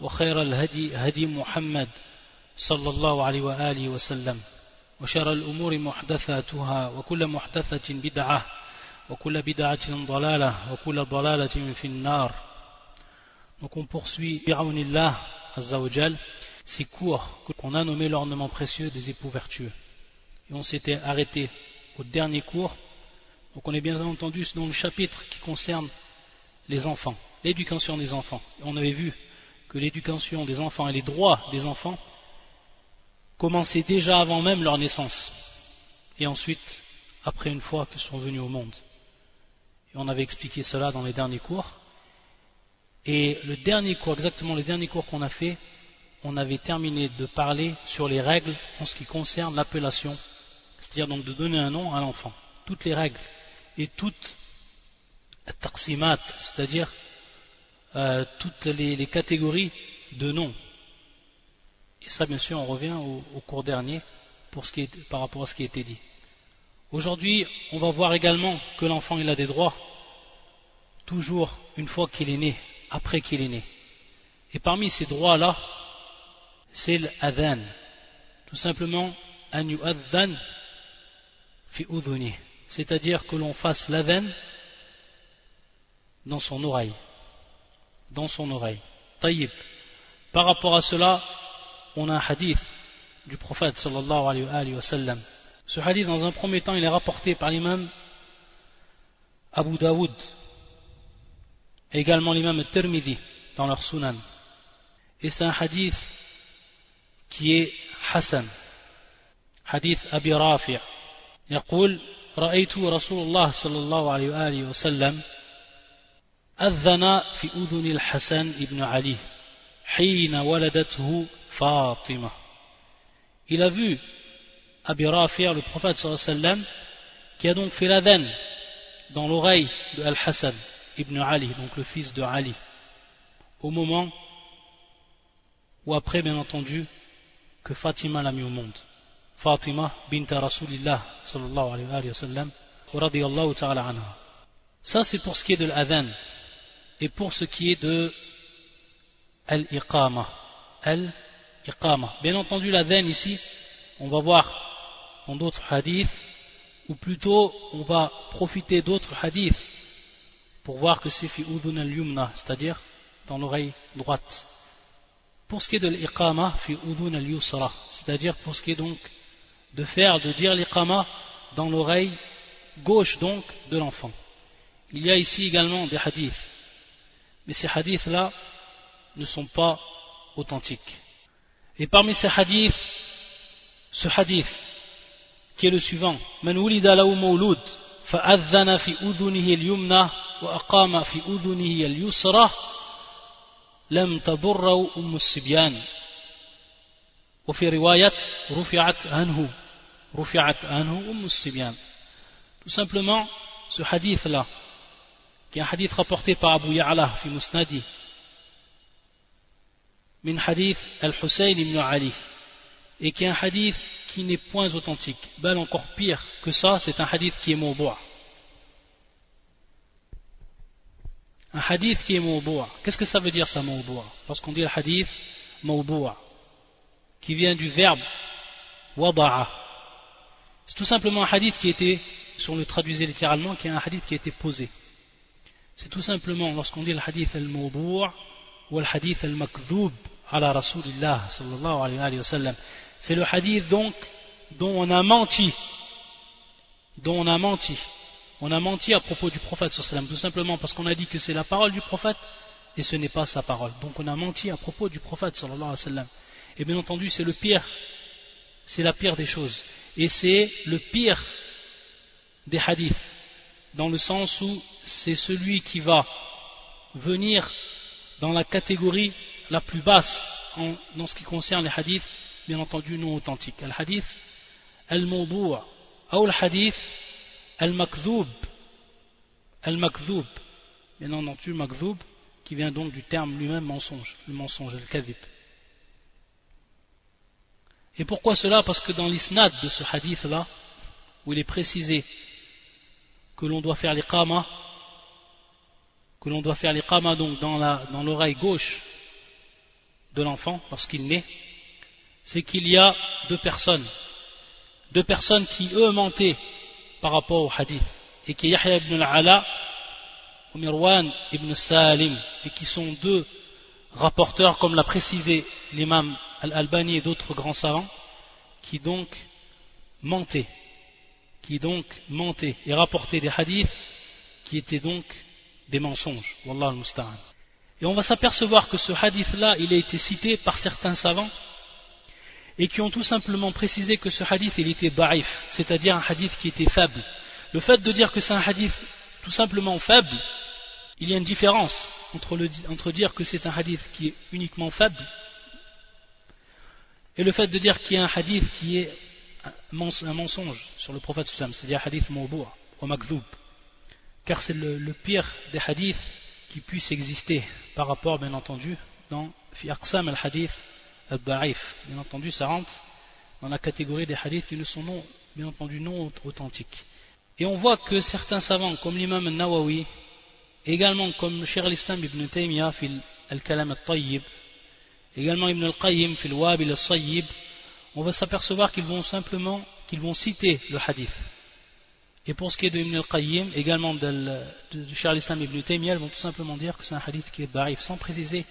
وخير الهدي هدي محمد صلى الله عليه وآله وسلم وشر الأمور محدثاتها وكل محدثة بدعة وكل بدعة ضلالة وكل ضلالة في النار Donc on poursuit Bi'awnillah Azzawajal ces cours qu'on a nommé l'ornement précieux des époux vertueux. Et on s'était arrêté au dernier cours. Donc on est bien entendu dans le chapitre qui concerne les enfants, l'éducation des enfants. Et on avait vu que l'éducation des enfants et les droits des enfants commençaient déjà avant même leur naissance. Et ensuite, après une fois qu'ils sont venus au monde. On avait expliqué cela dans les derniers cours. Et le dernier cours, exactement le dernier cours qu'on a fait, on avait terminé de parler sur les règles en ce qui concerne l'appellation, c'est-à-dire donc de donner un nom à l'enfant. Toutes les règles et toutes taqsimat, c'est-à-dire euh, toutes les, catégories de noms. Et ça, bien sûr, on revient au, cours dernier pour ce qui est, par rapport à ce qui a été dit. Aujourd'hui, on va voir également que l'enfant il a des droits, toujours une fois qu'il est né, après qu'il est né. Et parmi ces droits-là, c'est l'adhan. Tout simplement, an yu'adhan fi. C'est-à-dire que l'on fasse l'adhan dans son oreille Dans son oreille. Taïb. Par rapport à cela, on a un hadith du prophète sallallahu alayhi wa sallam. Ce hadith, dans un premier temps, il est rapporté par l'imam Abu Daoud et également l'imam Tirmidhi dans leur sunan. Et c'est un hadith qui est Hassan. حديث أبي رافع يقول رأيت رسول الله صلى الله عليه وآله وسلم أذن في أذن الحسن بن علي حين ولدته فاطمة Il a vu Abi Rafir, le prophète sallam, qui a donc fait l'adhan dans l'oreille de Al-Hassan ibn Ali, donc le fils de Ali, au moment ou après, bien entendu, que Fatima l'a mis au monde. Fatima bint Rasulillah sallallahu alayhi wa sallam radiyallahu ta'ala anha. Ça c'est pour ce qui est de l'adhan et pour ce qui est de al-iqama. Bien entendu l'adhan ici, on va voir dans d'autres hadiths, ou plutôt on va profiter d'autres hadiths pour voir que c'est fi udhun al-yumna, c'est-à-dire dans l'oreille droite. Pour ce qui est de l'iqama, fi udhun al-yusra, c'est-à-dire pour ce qui est donc de faire, de dire l'iqama dans l'oreille gauche donc de l'enfant. Il y a ici également des hadiths, mais ces hadiths-là ne sont pas authentiques. Et parmi ces hadiths, ce hadith qui est le suivant Man wulida lahu mawlud fa'adhana fi udhunihi al-yumna wa aqama fi udhunihi al-yusra lam tadurrahu umm as-sibyan wa fi riwayat rufi'at anhu rufi'at anhu umm as-sibyan Tout simplement ce hadith là qui est un hadith rapporté par Abu Ya'la fi Musnadi. Min hadith al-Hussein ibn Ali. Et qui est un hadith qui n'est point authentique. Bal encore pire que ça c'est un hadith qui est mawboua un hadith qui est mawboua qu'est-ce que ça veut dire ça mawboua lorsqu'on dit le hadith mawboua qui vient du verbe wada'a. C'est tout simplement un hadith qui était si on le traduisait littéralement qui est un hadith qui a été posé. C'est tout simplement lorsqu'on dit le hadith al-mawboua ou le hadith al-makdhoub ala rasulillah sallallahu alayhi wa sallam c'est le hadith donc dont on a menti, dont on a menti. On a menti à propos du prophète sallam, tout simplement parce qu'on a dit que c'est la parole du prophète et ce n'est pas sa parole. Donc on a menti à propos du prophète sallallahu alayhi wa sallam. Et bien entendu, c'est le pire, c'est la pire des choses. Et c'est le pire des hadiths, dans le sens où c'est celui qui va venir dans la catégorie la plus basse dans ce qui concerne les hadiths, bien entendu non authentiques. Al-hadith al-mawdu' ou al-hadith al-makdhoub. Al-makdhoub, bien entendu makdhoub, qui vient donc du terme lui-même mensonge, le mensonge, al-kadhib. Et pourquoi cela? Parce que dans l'isnad de ce hadith-là, où il est précisé que l'on doit faire les l'iqama, que l'on doit faire les l'iqama donc dans l'oreille gauche de l'enfant lorsqu'il naît, c'est qu'il y a deux personnes, deux personnes qui eux mentaient par rapport au hadith, et qui Yahya ibn al-Ala ibn Salim, et qui sont deux rapporteurs, comme l'a précisé l'imam Al-Albani et d'autres grands savants, qui donc mentaient, qui donc mentaient et rapportaient des hadiths qui étaient donc des mensonges. Wallah al-Musta'an. Et on va s'apercevoir que ce hadith-là, il a été cité par certains savants et qui ont tout simplement précisé que ce hadith, il était da'if, c'est-à-dire un hadith qui était faible. Le fait de dire que c'est un hadith tout simplement faible, il y a une différence entre, entre dire que c'est un hadith qui est uniquement faible et le fait de dire qu'il y a un hadith qui est un mensonge sur le prophète c'est-à-dire un hadith mawbu' ou makdhoub car c'est le, pire des hadiths qui puisse exister par rapport bien entendu dans fi al-hadith al-da'if. Bien entendu ça rentre dans la catégorie des hadiths qui ne sont non, bien entendu non authentiques. Et on voit que certains savants comme l'imam al-Nawawi également comme Cheikh al-Islam ibn Taymiyyah fil al-kalam al-tayyib également Ibn al-Qayyim fil Wabil al-Sayyib, on va s'apercevoir qu'ils vont simplement qu'ils vont citer le hadith. Et pour ce qui est de Ibn al-Qayyim, également de, de, Charles Islam Ibn Taymiyyah, ils vont tout simplement dire que c'est un hadith qui est da'if, sans préciser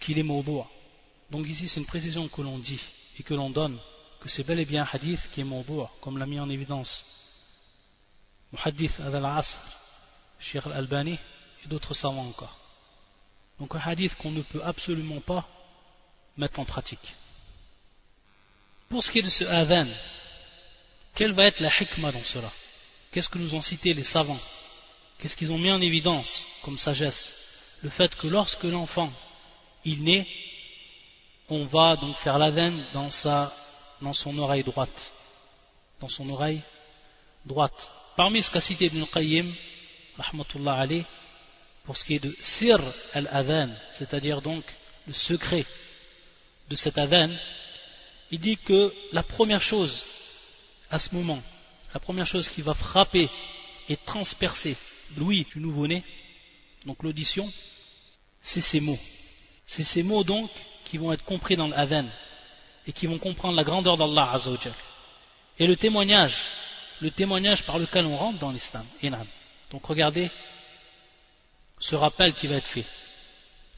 qu'il est mawdu'. Donc ici c'est une précision que l'on dit et que l'on donne, que c'est bel et bien un hadith qui est mawdu', comme l'a mis en évidence Muhaddith al-Asr, Sheikh al-Albani et d'autres savants encore. Donc un hadith qu'on ne peut absolument pas mettre en pratique. Pour ce qui est de ce adhan, quelle va être la hikmah dans cela? Qu'est-ce que nous ont cité les savants? Qu'est-ce qu'ils ont mis en évidence comme sagesse? Le fait que lorsque l'enfant il naît, on va donc faire l'adhan dans, dans son oreille droite. Dans son oreille droite. Parmi ce qu'a cité Ibn Qayyim, rahmatullah alayh, pour ce qui est de sir al-adhan, c'est-à-dire donc le secret de cet adhan, il dit que la première chose à ce moment, la première chose qui va frapper et transpercer l'ouïe du nouveau-né, donc l'audition, c'est ces mots. C'est ces mots donc qui vont être compris dans l'adhan et qui vont comprendre la grandeur d'Allah Azzawajal. Et le témoignage, le témoignage par lequel on rentre dans l'islam. Donc regardez ce rappel qui va être fait.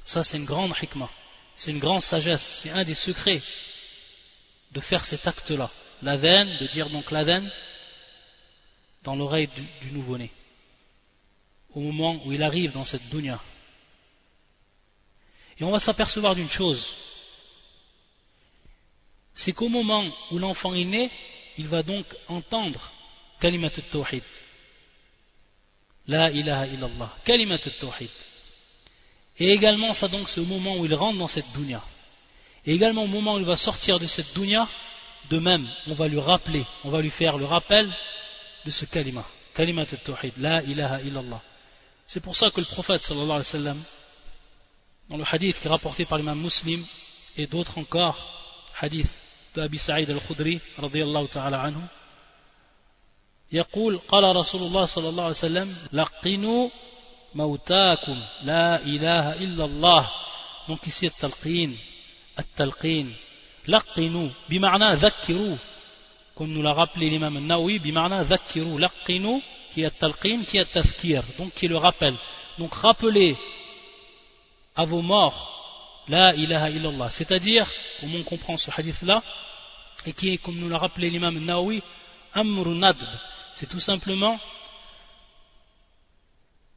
Ça, c'est une grande hikmah, c'est une grande sagesse, c'est un des secrets de faire cet acte-là. La veine, de dire donc la veine dans l'oreille du, nouveau-né, au moment où il arrive dans cette dunya. Et on va s'apercevoir d'une chose, c'est qu'au moment où l'enfant est né, il va donc entendre kalimat al-tawhid, la ilaha illallah. Kalimat tawhid. Et également, ça donc, c'est au moment où il rentre dans cette dunya. Et également, au moment où il va sortir de cette dunya, de même, on va lui rappeler, on va lui faire le rappel de ce kalima. Kalimat tawhid. La ilaha illallah. C'est pour ça que le prophète, sallallahu alayhi wa sallam, dans le hadith qui est rapporté par l'imam muslim et d'autres encore, hadith de Abi Sa'id al-Khudri, radiyallahu ta'ala anhu, يقول قال رسول الله صلى الله عليه وسلم لقنوا موتاكم لا إله إلا الله donc ici التلقين التلقين لقنوا بمعنى ذكروا comme nous l'a rappelé l'imam Naoui بمعنى ذكروا لقنوا qui est التلقين qui est التذكير donc qui est le rappel donc rappelez à vos morts la ilaha illallah c'est-à-dire comment on comprend ce hadith là et qui est comme nous l'a rappelé l'imam Naoui amr nadb c'est tout simplement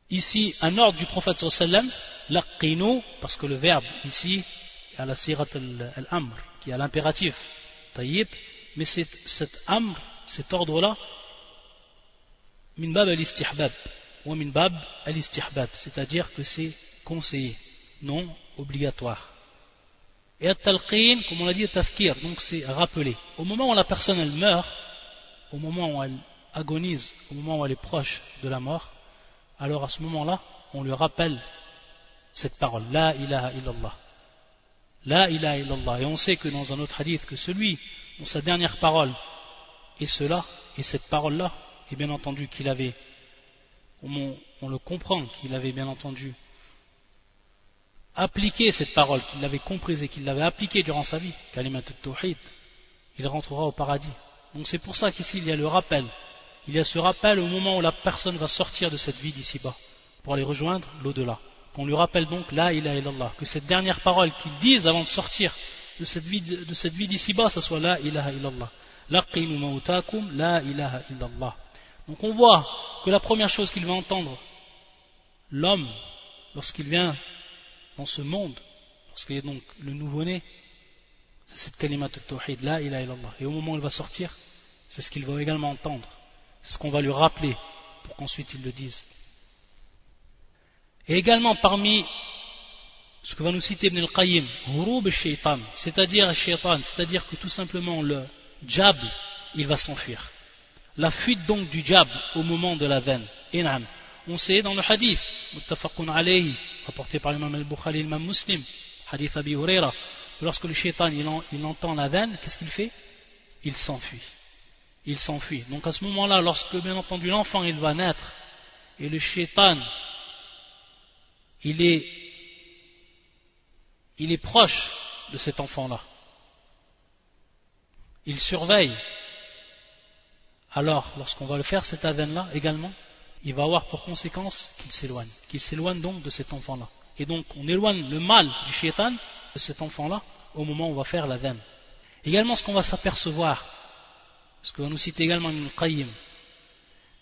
ici un ordre du prophète sallam laqinu parce que le verbe ici est à la sirat al-amr qui est l'impératif tayyib mais cet amr cet ordre là min bab al-istihbab ou min bab al-istihbab c'est-à-dire que c'est conseillé non obligatoire Et at-talqin, comme on l'a dit, tafkir, donc c'est rappeler. Au moment où la personne elle meurt, au moment où elle agonise, au moment où elle est proche de la mort, alors à ce moment-là, on lui rappelle cette parole, La ilaha illallah. La ilaha illallah. Et on sait que dans un autre hadith, que celui dont sa dernière parole est cela, et cette parole-là, et bien entendu qu'il avait, on, le comprend, qu'il avait bien entendu appliqué cette parole, qu'il l'avait comprise et qu'il l'avait appliquée durant sa vie, kalimat tawhid, il rentrera au paradis. Donc c'est pour ça qu'ici il y a le rappel. Il y a ce rappel au moment où la personne va sortir de cette vie d'ici-bas, pour aller rejoindre l'au-delà. Qu'on lui rappelle donc la ilaha illallah, que cette dernière parole qu'il dise avant de sortir de cette vie, de cette vie d'ici-bas, ce soit la ilaha illallah. Laqinu mautakum la ilaha illallah. Donc on voit que la première chose qu'il va entendre, l'homme, lorsqu'il vient dans ce monde, lorsqu'il est donc le nouveau-né, c'est cette kalimat tawhid, la ilaha illallah. Et au moment où il va sortir, c'est ce qu'il va également entendre. C'est ce qu'on va lui rappeler pour qu'ensuite il le dise. Et également parmi ce que va nous citer Ibn al-Qayyim, c'est-à-dire c'est-à-dire que tout simplement le jab, il va s'enfuir. La fuite donc du jab au moment de la veine. On sait dans le hadith, alayhi, rapporté par l'imam al-Bukhari l'imam muslim, hadith Abi Huraira, lorsque le shaitan il, entend la veine, qu'est-ce qu'il fait? Il s'enfuit. Il s'enfuit. Donc à ce moment-là, lorsque bien entendu l'enfant il va naître, et le shaitan il est, il est proche de cet enfant-là, il surveille, alors lorsqu'on va le faire cette veine-là également, il va avoir pour conséquence qu'il s'éloigne, qu'il s'éloigne donc de cet enfant-là. Et donc on éloigne le mal du shaitan de cet enfant-là au moment où on va faire la veine. Également ce qu'on va s'apercevoir, ce que va nous citer également Ibn Qayyim,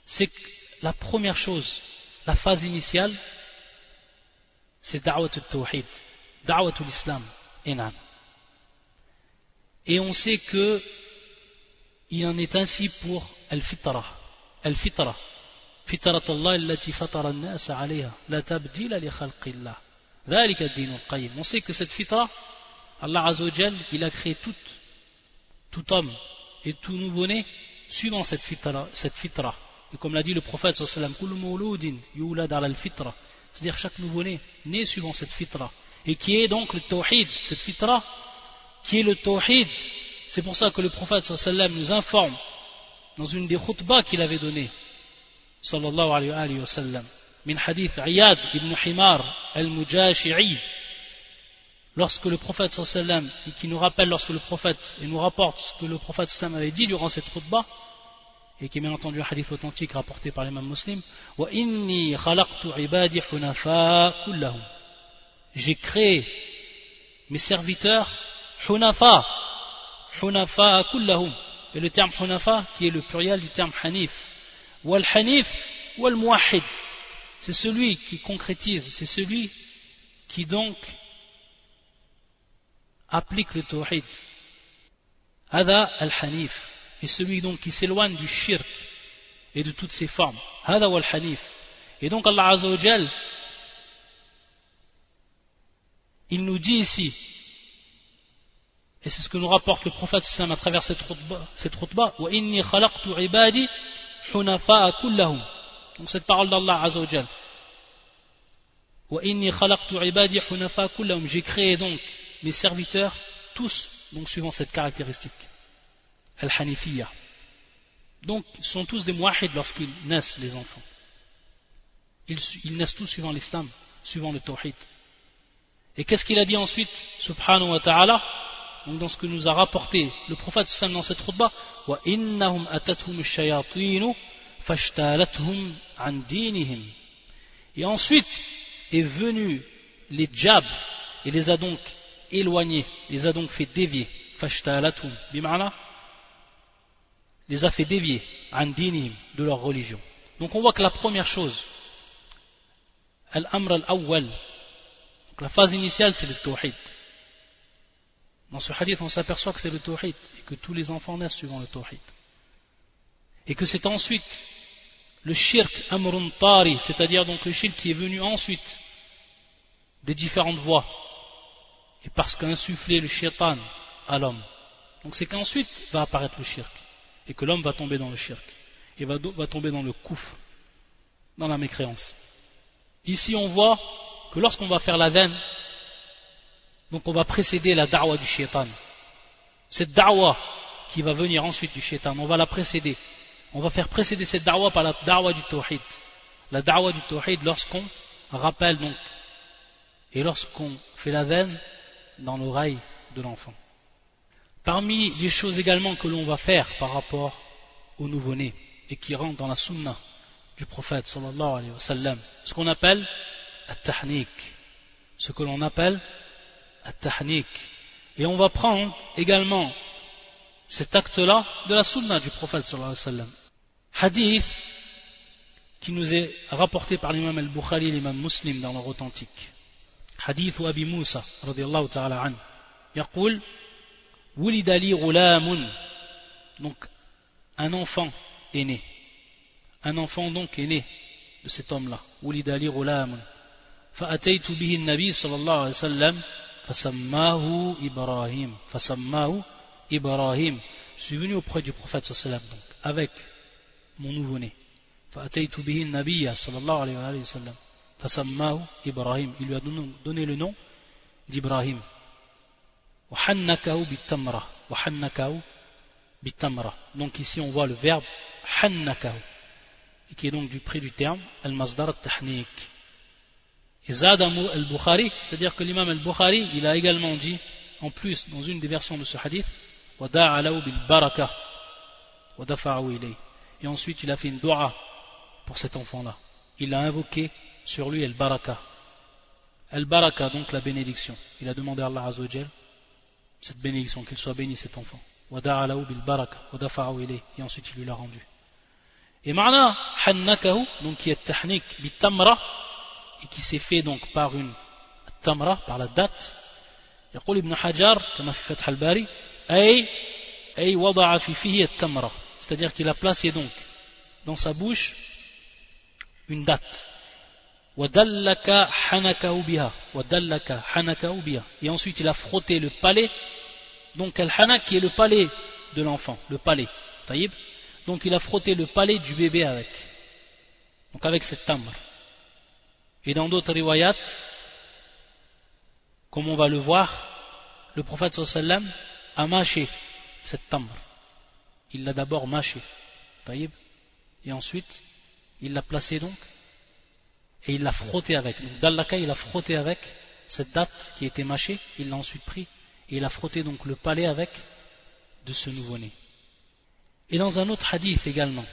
c'est que la première chose, la phase initiale, c'est da'wat al-tawhid, da'wat al-islam, Et on sait que il en est ainsi pour al-fitra, al-fitra, فطرة الله التي فطر الناس عليها لا تبديل لخلق الله ذلك الدين القيم on sait que cette fitra Allah Azzawajal il a créé tout, tout homme et tout nouveau-né suivant cette fitra, cette fitra et comme l'a dit le prophète sallam كل مولود يولد على الفطرة c'est-à-dire chaque nouveau-né, né suivant cette fitra, et qui est donc le tawhid, cette fitra, qui est le tawhid. C'est pour ça que le prophète sallam nous informe dans une des khutbahs qu'il avait donné, sallallahu alayhi wa sallam, min hadith Iyad ibn Himar al-Mujashi'i, lorsque le prophète sallam, et qui nous rappelle lorsque le prophète, et nous rapporte ce que le prophète sallam avait dit durant cette khutbah, et qui est bien entendu un hadith authentique rapporté par l'imam muslim j'ai créé mes serviteurs hunafa hunafa kullahum et le terme hunafa qui est le pluriel du terme hanif Wal hanif wal muwahid. C'est celui qui concrétise, c'est celui qui donc applique le tawhid. Al hanif. Et celui donc qui s'éloigne du shirk et de toutes ses formes. Hada wal hanif. Et donc Allah Azzawajal, il nous dit ici, et c'est ce que nous rapporte le prophète à travers cette cette wa inni khalaqtu ibadi hunafa kullahum. Donc cette parole d'Allah Azzawajal. Wa inni khalaqtu ibadi hunafa kullahum. J'ai créé donc mes serviteurs tous, donc suivant cette caractéristique. Al-Hanifiyya. Donc, ils sont tous des muahid lorsqu'ils naissent, les enfants. Ils, naissent tous suivant l'islam, suivant le tawhid. Et qu'est-ce qu'il a dit ensuite, subhanahu wa ta'ala? Donc dans ce que nous a rapporté le prophète dans cette khutbah et ensuite est venu les djab et les a donc éloignés les a donc fait dévier les a fait dévier de leur religion donc on voit que la première chose al-amr al-awwal la phase initiale c'est le tawhid dans ce hadith, on s'aperçoit que c'est le tawhid et que tous les enfants naissent suivant le tawhid. Et que c'est ensuite le shirk amrun tari, c'est-à-dire donc le shirk qui est venu ensuite des différentes voies et parce qu'insuffler le shaitan à l'homme. Donc c'est qu'ensuite va apparaître le shirk, et que l'homme va tomber dans le shirk, et va, tomber dans le kouf, dans la mécréance. Ici on voit que lorsqu'on va faire la veine, donc on va précéder la da'wa du shaitan. Cette da'wa qui va venir ensuite du shaitan, on va la précéder. On va faire précéder cette da'wa par la da'wa du tawhid. La da'wa du tawhid lorsqu'on rappelle donc, et lorsqu'on fait la veine dans l'oreille de l'enfant. Parmi les choses également que l'on va faire par rapport au nouveau-né et qui rentre dans la sunna du prophète sallallahu alayhi wa sallam, ce qu'on appelle at-tahnik, ce que l'on appelle at-tahnik. Et on va prendre également cet acte-là de la sunna du prophète sallallahu alayhi wa sallam. Hadith qui nous est rapporté par l'imam al-Bukhari et l'imam muslim dans leur authentique. حديث أبي موسى رضي الله تعالى عنه يقول Wulidali Rulamun, Donc, un enfant est né. Un enfant donc est né de cet homme-là. Wulidali Ghulamun. Fa'ataytu bihi nabi sallallahu alayhi wa sallam. Fasammahu Ibrahim. Fasammahu Ibrahim. Je suis venu auprès du prophète sallallahu donc, avec mon nouveau-né. Fa'ataytu bihi nabiya sallallahu alayhi wa sallam. Fasammahu Ibrahim. Il lui a donné le nom d'Ibrahim. Donc ici on voit le verbe hannakahu qui est donc du prix du terme al-masdar al-tahnik. Et Zadamu al-Bukhari, c'est-à-dire que l'imam al-Bukhari, il a également dit, en plus, dans une des versions de ce hadith, bil-baraka Et ensuite, il a fait une dua pour cet enfant-là. Il a invoqué sur lui al-baraka. Al-baraka, donc la bénédiction. Il a demandé à Allah Azzawajal cette bénédiction, qu'il soit béni cet enfant. bil baraka, et ensuite il lui l'a rendu. Et ma'na hannakahu, donc qui est tahnik bit tamra, et qui s'est fait donc par une tamra, par la date. يقول ابن حجر كما في فتح الباري أي أي وضع في فيه التمرة c'est-à-dire qu'il a placé donc dans sa bouche une date et ensuite il a frotté le palais donc al-hanak qui est le palais de l'enfant le palais taïb donc il a frotté le palais du bébé avec. Donc avec cette tamre et dans d'autres riwayat comme on va le voir le prophète sallam a mâché cette tamre il l'a d'abord mâché taïb et ensuite il l'a placé donc et il l'a frotté avec. Donc Dallaka, il a frotté avec cette date qui était mâchée, il l'a ensuite pris et il a frotté donc le palais avec de ce nouveau-né. Et dans un autre hadith également,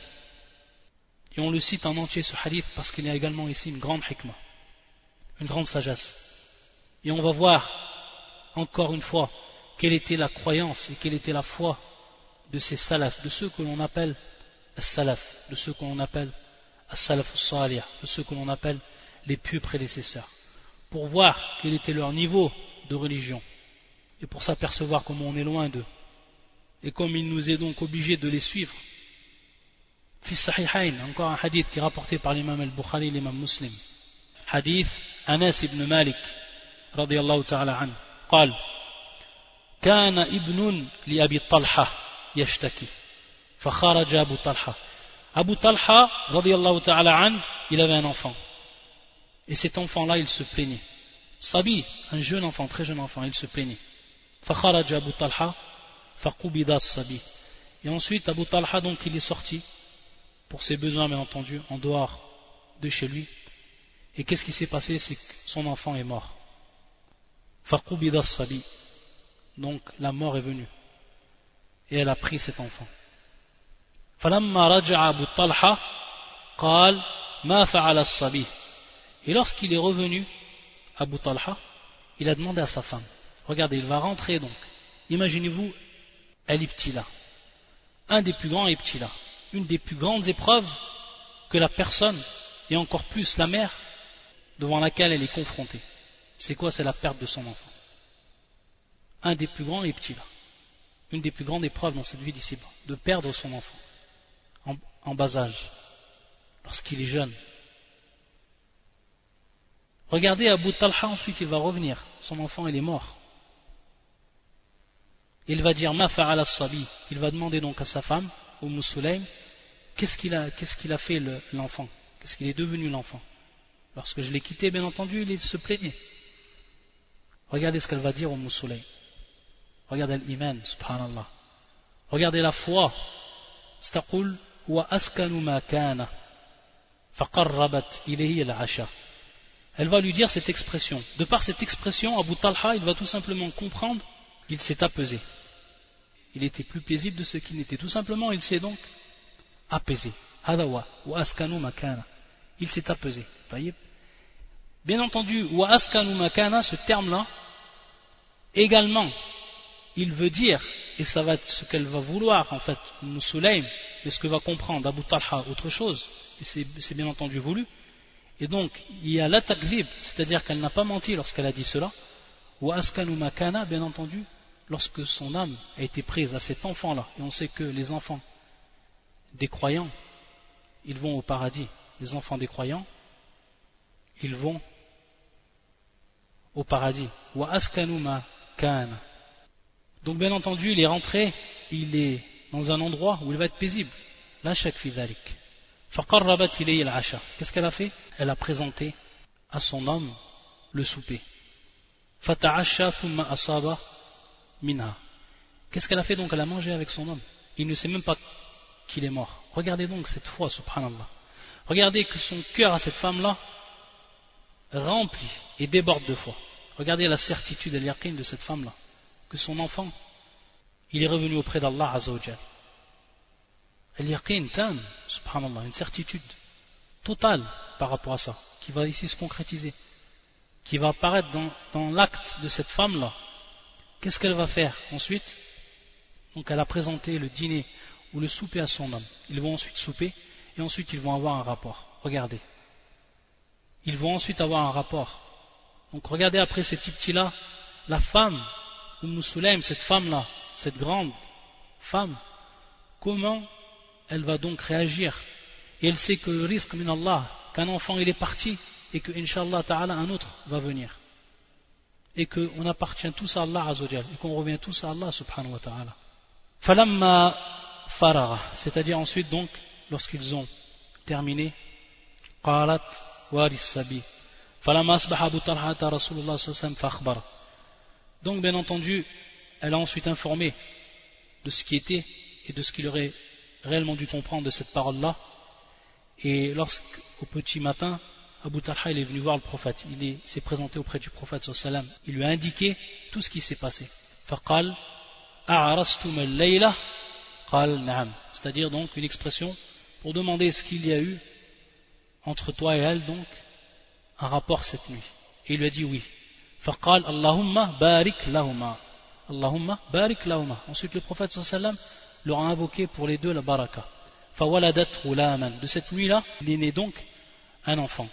et on le cite en entier ce hadith parce qu'il y a également ici une grande hikmah, une grande sagesse. Et on va voir encore une fois quelle était la croyance et quelle était la foi de ces salafs, de ceux que l'on appelle salaf, de ceux que l'on appelle de ceux que l'on appelle les pieux prédécesseurs, pour voir quel était leur niveau de religion, et pour s'apercevoir comment on est loin d'eux, et comme il nous est donc obligé de les suivre. Fils Sahihain, encore un hadith qui est rapporté par l'imam al-Bukhari et l'imam muslim. Hadith Anas ibn Malik, radiallahu ta'ala anhu, قال كان ابن لأبي طلحة يشتكي فخرج أبو طلحة Abu Talha, ta'ala an, il avait un enfant. Et cet enfant-là, il se plaignait. Sabi, un jeune enfant, très jeune enfant, il se plaignait. Fakharaj Abu Talha, faqubida Sabi. Et ensuite, Abu Talha, donc, il est sorti, pour ses besoins, bien entendu, en dehors de chez lui. Et qu'est-ce qui s'est passé C'est que son enfant est mort. Faqubida Sabi. Donc, la mort est venue. Et elle a pris cet enfant. فلما رجع أبو طلحة قال ما فعل الصبي et lorsqu'il est revenu Abu Talha il a demandé à sa femme regardez il va rentrer donc. Imaginez-vous El Ibtila un des plus grands Ibtila une des plus grandes épreuves que la personne et encore plus la mère devant laquelle elle est confrontée. C'est quoi? C'est la perte de son enfant. Un des plus grands Ibtila une des plus grandes épreuves dans cette vie d'ici de perdre son enfant en, bas âge, lorsqu'il est jeune. Regardez Abu Talha, ensuite il va revenir. Son enfant, il est mort. il va dire ma fa'ala sabi il va demander donc à sa femme au Sulaim qu'est-ce qu'il a, qu'est-ce qu'il a fait l'enfant qu'est-ce qu'il est devenu l'enfant lorsque je l'ai quitté bien entendu il se plaignait regardez ce qu'elle va dire au Sulaim regardez l'iman subhanallah regardez la foi استقل وأسكن ما كان فقربت إليه العشاء elle va lui dire cette expression. De par cette expression, Abu Talha, il va tout simplement comprendre qu'il s'est apaisé. Il était plus paisible de ce qu'il n'était. Tout simplement, il s'est donc apaisé. Hadawa, wa askanu makana. Il s'est apaisé. Bien entendu, wa askanu makana, ce terme-là, également, il veut dire, et ça va être ce qu'elle va vouloir, en fait, Sulaim, mais ce que va comprendre Abu Talha, autre chose, et c'est bien entendu voulu, et donc, il y a la c'est-à-dire qu'elle n'a pas menti lorsqu'elle a dit cela, ou askanu makana, bien entendu, lorsque son âme a été prise à cet enfant-là, et on sait que les enfants des croyants, ils vont au paradis, les enfants des croyants, ils vont au paradis. Donc, bien entendu, il est rentré, il est dans un endroit où il va être paisible. La. Qu'est-ce qu'elle a fait? Elle a présenté à son homme le souper. Qu'est-ce qu'elle a fait donc? Elle a mangé avec son homme. Il ne sait même pas qu'il est mort. Regardez donc cette foi, subhanallah. Regardez que son cœur à cette femme-là rempli et déborde de foi. Regardez la certitude et l'yaqin de cette femme-là. Que son enfant, il est revenu auprès d'Allah Azzawajal subhanallah, une certitude totale par rapport à ça, qui va ici se concrétiser, qui va apparaître dans, l'acte de cette femme-là. Qu'est-ce qu'elle va faire ensuite Donc elle a présenté le dîner ou le souper à son homme. Ils vont ensuite souper et ensuite ils vont avoir un rapport. Regardez. Ils vont ensuite avoir un rapport. Donc regardez après ces petits-là, la femme, Umm cette femme-là, cette grande femme, comment elle va donc réagir? Et elle sait que le risque, min Allah, qu'un enfant il est parti et que, inshallah ta'ala, un autre va venir. Et qu'on appartient tous à Allah azawajal et qu'on revient tous à Allah subhanahu wa ta'ala. Falamma farara, c'est-à-dire ensuite donc, lorsqu'ils ont terminé, qalat waris sabi. Falamma asbaha Abu Talhata Rasulullah sallallahu Donc, bien entendu, elle a ensuite informé de ce qui était et de ce qu'il aurait réellement dû comprendre de cette parole-là. Et lorsqu'au petit matin, Abu Talha il est venu voir le prophète, il s'est présenté auprès du prophète sallam, il lui a indiqué tout ce qui s'est passé. C'est-à-dire donc une expression pour demander ce qu'il y a eu entre toi et elle, donc un rapport cette nuit. Et il lui a dit oui. Allahumma barik lahuma. Allahumma barik lahuma. Ensuite le prophète sallam leur a invoqué pour les deux la baraka. De cette nuit-là, il est né donc un enfant.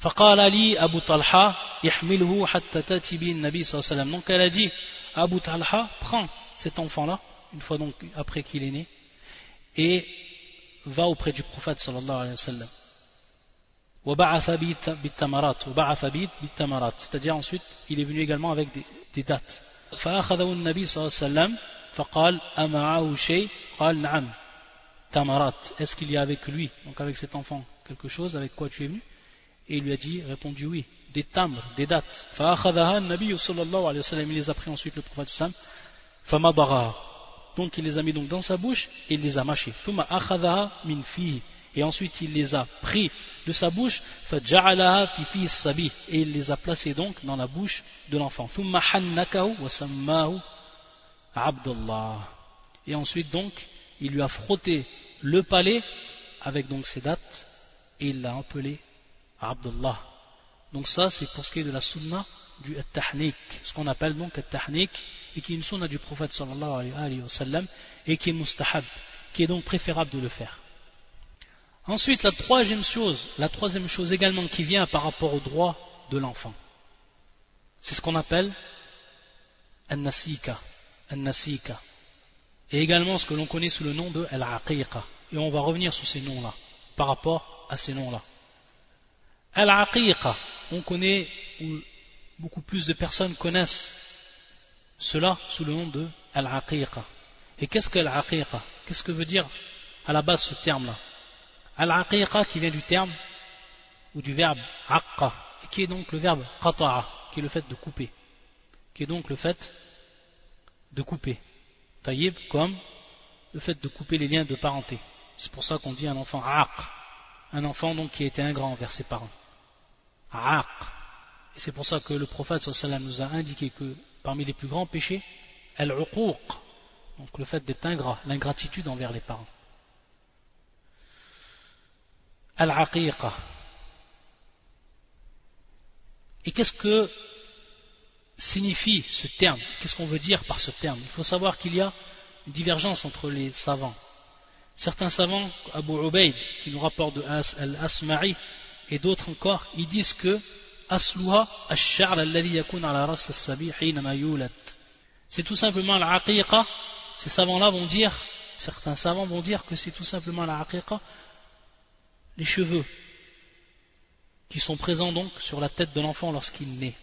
فقال لي أبو طلحة يحمله حتى تأتي به النبي صلى الله عليه وسلم donc elle a dit Abu Talha prends cet enfant-là une fois donc après qu'il est né et va auprès du prophète sallallahu alayhi wa sallam وبعث بالتمرات وبعث بالتمرات c'est-à-dire ensuite il est venu également avec des, des dates فأخذه النبي صلى الله عليه وسلم est-ce qu'il y a avec lui donc avec cet enfant quelque chose avec quoi tu es venu Et il lui a dit répondu oui des tamrs des dates. Il les a pris ensuite le prophète sallam. Donc il les a mis donc dans sa bouche et il les a mâchés. Et ensuite il les a pris de sa bouche. Et il les a placés donc dans la bouche de l'enfant. Abdullah. Et ensuite donc, il lui a frotté le palais avec donc ses dates. Et il l'a appelé Abdullah. Donc ça c'est pour ce qui est de la sunna du tahnik, ce qu'on appelle donc tahnik et qui est une sunna du prophète sallallahu alayhi wa sallam et qui est mustahab, qui est donc préférable de le faire. Ensuite la troisième chose, la troisième chose également qui vient par rapport au droit de l'enfant, c'est ce qu'on appelle an-nasika al-nasika et également ce que l'on connaît sous le nom de al-aqiqa et on va revenir sur ces noms là par rapport à ces noms là al-aqiqa on connaît ou beaucoup plus de personnes connaissent cela sous le nom de Al-Aqiqa. Et qu'est-ce que Al-Aqiqa? Qu'est-ce que veut dire à la base ce terme-là? Al-Aqiqa qui vient du terme ou du verbe Aqqa, qui est donc le verbe Qata'a, qui est le fait de couper. Qui est donc le fait de couper. Taïb comme le fait de couper les liens de parenté. C'est pour ça qu'on dit un enfant Aq. Un enfant donc qui a été ingrat envers ses parents. Aq. Et c'est pour ça que le prophète sallam nous a indiqué que parmi les plus grands péchés, al-uquq, donc le fait d'être ingrat, l'ingratitude envers les parents. Al-aqiqa. Et qu'est-ce que signifie ce terme? Qu'est-ce qu'on veut dire par ce terme? Il faut savoir qu'il y a une divergence entre les savants. Certains savants, Abu Ubaid, qui nous rapporte de Al-Asma'i, et d'autres encore, ils disent que c'est tout simplement l'aqiqa. Ces savants-là vont dire, certains savants vont dire que c'est tout simplement l'aqiqa, les cheveux qui sont présents donc sur la tête de l'enfant lorsqu'il naît.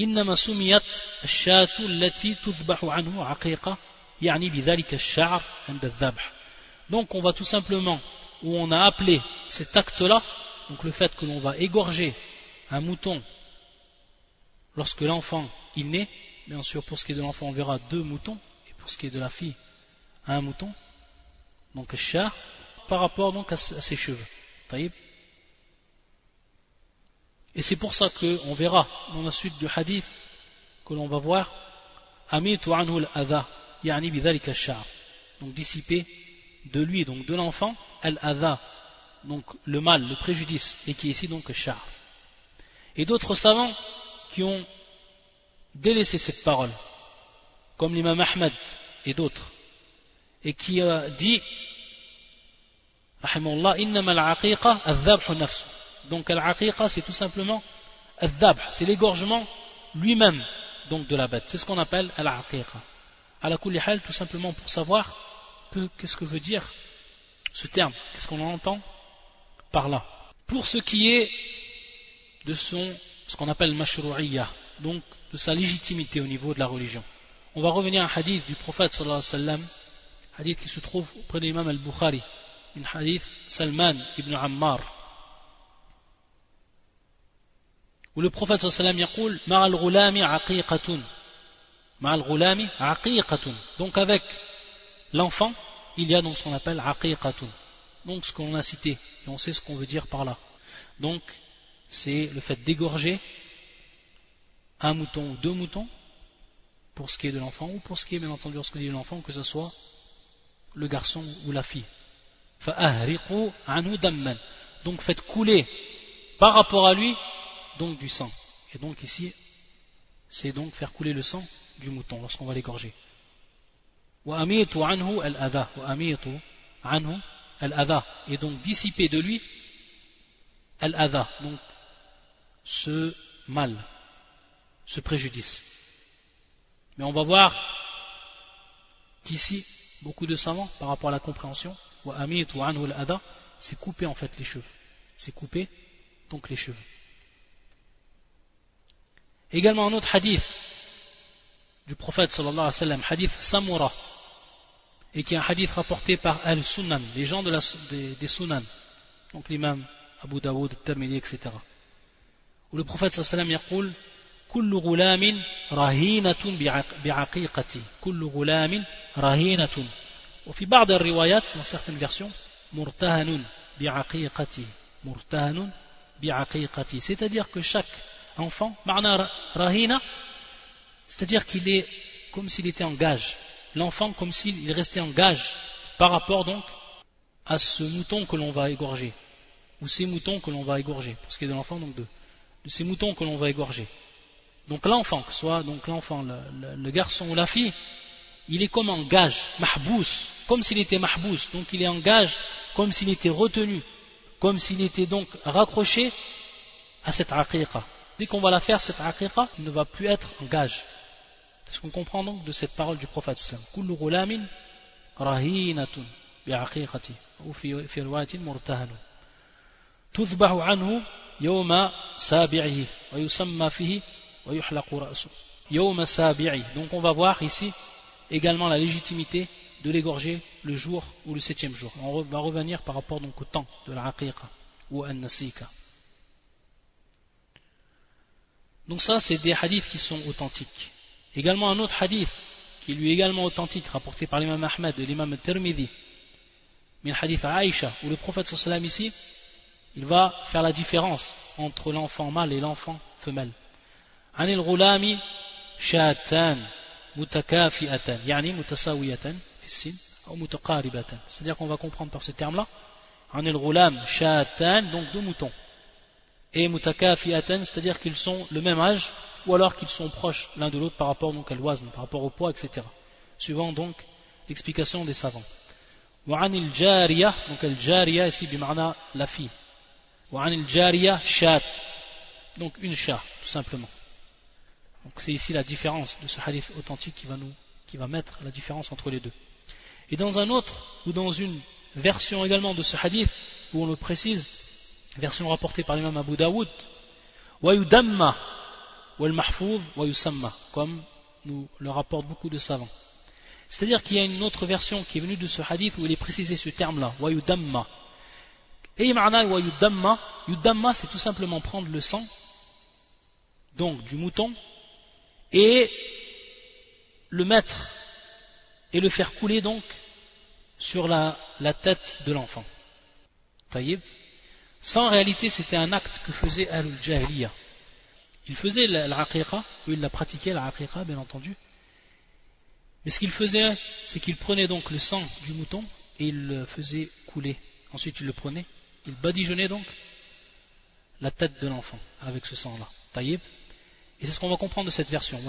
إنما سميت الشاة التي تذبح عنه عقيقة يعني بذلك الشعر عند الذبح donc on va tout simplement où on a appelé cet acte là donc le fait que l'on va égorger un mouton lorsque l'enfant il naît, bien sûr pour ce qui est de l'enfant on verra deux moutons, et pour ce qui est de la fille un mouton, donc chat, par rapport donc à, ses cheveux. Et c'est pour ça qu'on verra dans la suite du hadith que l'on va voir Amitu anhu bidhalika donc dissiper de lui, donc de l'enfant, al-adha, donc le mal, le préjudice, et qui est ici donc char. Et d'autres savants qui ont délaissé cette parole, comme l'imam Ahmed et d'autres, et qui a dit donc al-aqiqa c'est tout simplement c'est l'égorgement lui-même donc de la bête, c'est ce qu'on appelle al-aqiqa. À la hal, tout simplement pour savoir qu'est-ce que veut dire ce terme, qu'est-ce qu'on entend par là. Pour ce qui est de son, ce qu'on appelle mashru'iyya, donc de sa légitimité au niveau de la religion. On va revenir à un hadith du prophète sallallahu alayhi wa sallam, hadith qui se trouve auprès de l'imam al-Bukhari, un hadith Salman ibn Ammar, où le prophète sallallahu alayhi wa sallam dit ma'al ghulami aqiqatun ma'al ghulami aqiqatun donc avec l'enfant il y a donc ce qu'on appelle aqiqatun donc ce qu'on a cité, et on sait ce qu'on veut dire par là. Donc, c'est le fait d'égorger un mouton ou deux moutons, pour ce qui est de l'enfant, ou pour ce qui est bien entendu lorsqu'on dit l'enfant, que ce soit le garçon ou la fille. Donc faites couler par rapport à lui donc du sang. Et donc ici, c'est donc faire couler le sang du mouton lorsqu'on va l'égorger al-adha, et donc dissiper de lui al-adha, donc ce mal, ce préjudice. Mais on va voir qu'ici, beaucoup de savants, par rapport à la compréhension, c'est couper en fait les cheveux. C'est couper donc les cheveux. Également un autre hadith du prophète sallallahu hadith Samura, et qui est un hadith rapporté par Al-Sunan, les gens de la, des, des Sunan, donc l'imam Abu Daoud, Tirmidhi, etc. Où le prophète sallallahu alayhi wa sallam كل غلام رهينة بعقيقتي كل غلام رهينة وفي بعض الروايات dans certaines versions مرتهن بعقيقتي مرتهن بعقيقتي c'est-à-dire que chaque enfant معنى رهينة c'est-à-dire qu'il est comme s'il était en gage l'enfant comme s'il restait en gage par rapport donc à ce mouton que l'on va égorger, ou ces moutons que l'on va égorger, pour ce qui est de l'enfant, donc de, ces moutons que l'on va égorger. Donc l'enfant, que ce soit donc l'enfant, le, garçon ou la fille, il est comme en gage, mahbous, comme s'il était mahbous, donc il est en gage, comme s'il était retenu, comme s'il était donc raccroché à cette aqiqa. Dès qu'on va la faire, cette aqiqa, ne va plus être en gage. Ce qu'on comprend donc de cette parole du prophète sallam? Kullu ghulamin rahinatun bi'aqiqati ou fi riwayatin murtahanu. Tuzbahu anhu yawma sabi'ihi wa yusamma fihi wa yuhlaqu ra'su. Yawma sabi'i. Donc on va voir ici également la légitimité de l'égorger le jour ou le septième jour. On va revenir par rapport donc au temps de la aqiqa ou an-nasika. Donc ça, c'est des hadiths qui sont authentiques. Également un autre hadith qui lui est également authentique, rapporté par l'imam Ahmed de l'imam Tirmidhi, mais le hadith à Aïcha, où le prophète sallam ici, il va faire la différence entre l'enfant mâle et l'enfant femelle. Anil roulami shatan mutakafiatan, yani mutasawiyatan, fissin, ou mutaqaribatan. C'est-à-dire qu'on va comprendre par ce terme-là, Anil roulam shatan, donc deux moutons et mutakafiatan c'est-à-dire qu'ils sont le même âge ou alors qu'ils sont proches l'un de l'autre par rapport donc à l'oisne, par rapport au poids etc suivant donc l'explication des savants وعن الجارية donc الجارية ici بمعنى la fille وعن الجارية شات donc une chat tout simplement donc c'est ici la différence de ce hadith authentique qui va nous qui va mettre la différence entre les deux et dans un autre, ou dans une version également de ce hadith, où on le précise, version rapportée par l'imam Abu Daoud, Wayudamma, wal mahfouz, comme nous le rapportent beaucoup de savants. C'est-à-dire qu'il y a une autre version qui est venue de ce hadith où il est précisé ce terme-là, wayudamma. Et ma'na wayudamma, yudamma c'est tout simplement prendre le sang, donc du mouton, et le mettre et le faire couler donc sur la, tête de l'enfant. Ça en réalité c'était un acte que faisait Al-Jahiliya. Il faisait l'aqiqa, ou il la pratiquait l'aqiqa bien entendu. Mais ce qu'il faisait, c'est qu'il prenait donc le sang du mouton et il le faisait couler. Ensuite il le prenait, il badigeonnait donc la tête de l'enfant avec ce sang-là. Taïb. Et c'est ce qu'on va comprendre de cette version,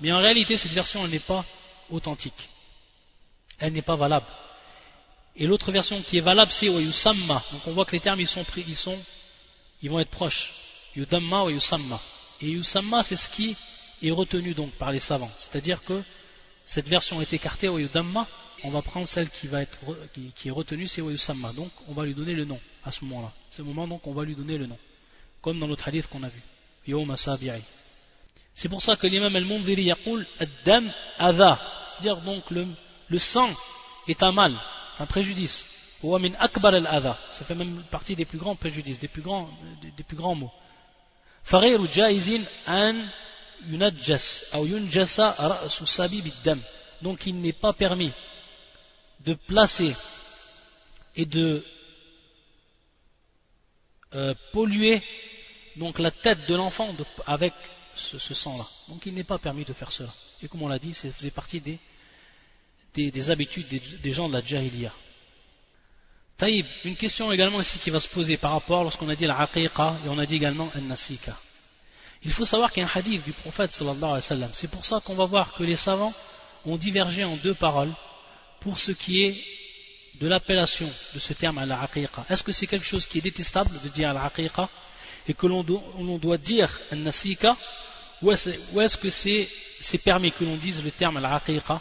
Mais en réalité cette version n'est pas authentique elle n'est pas valable. Et l'autre version qui est valable, c'est Yusamma. Donc on voit que les termes ils sont, ils sont, ils vont être proches. Yudamma ou Yusamma. Et Yusamma, c'est ce qui est retenu donc par les savants. C'est-à-dire que cette version est écartée au on va prendre celle qui, va être, qui, est retenue, c'est Yusamma. Donc on va lui donner le nom à ce moment-là. Le moment donc on va lui donner le nom. Comme dans notre hadith qu'on a vu. Yawma C'est pour ça que l'imam al-Mundhiri yaqul ad-dam adha. C'est-à-dire donc le le sang est un mal, un préjudice. Ça fait même partie des plus grands préjudices, des plus grands, des plus grands mots. Donc il n'est pas permis de placer et de euh, polluer donc la tête de l'enfant avec ce, ce sang-là. Donc il n'est pas permis de faire cela. Et comme on l'a dit, ça faisait partie des des, habitudes des, gens de la Jahiliya. Taïb, une question également ici qui va se poser par rapport lorsqu'on a dit la et on a dit également al nasika. Il faut savoir qu'il y a un hadith du prophète sallallahu alayhi wa sallam. C'est pour ça qu'on va voir que les savants ont divergé en deux paroles pour ce qui est de l'appellation de ce terme al aqiqa. Est-ce que c'est quelque chose qui est détestable de dire al aqiqa et que l'on doit, dire al nasika ou est-ce que c'est permis que l'on dise le terme al aqiqa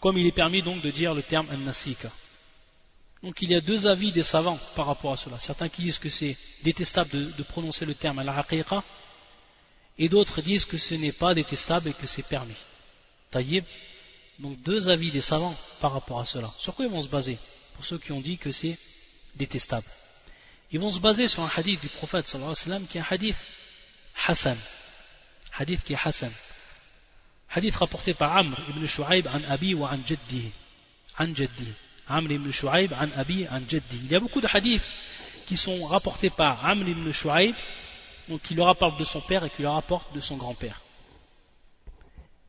comme il est permis donc de dire le terme an-nasika. Donc il y a deux avis des savants par rapport à cela. Certains qui disent que c'est détestable de, prononcer le terme al-haqiqa et d'autres disent que ce n'est pas détestable et que c'est permis. Taïb. Donc deux avis des savants par rapport à cela. Sur quoi ils vont se baser? Pour ceux qui ont dit que c'est détestable. Ils vont se baser sur un hadith du prophète sallallahu alayhi wa sallam qui est un hadith Hassan. Hadith qui est Hassan. Hadith rapporté par Amr ibn Shu'aib an Abi wa an. Amr ibn Shu'aib an Abi an. Il y a beaucoup de hadiths qui sont rapportés par Amr ibn Shu'aib, qui le rapporte de son père et qui le rapporte de son grand-père.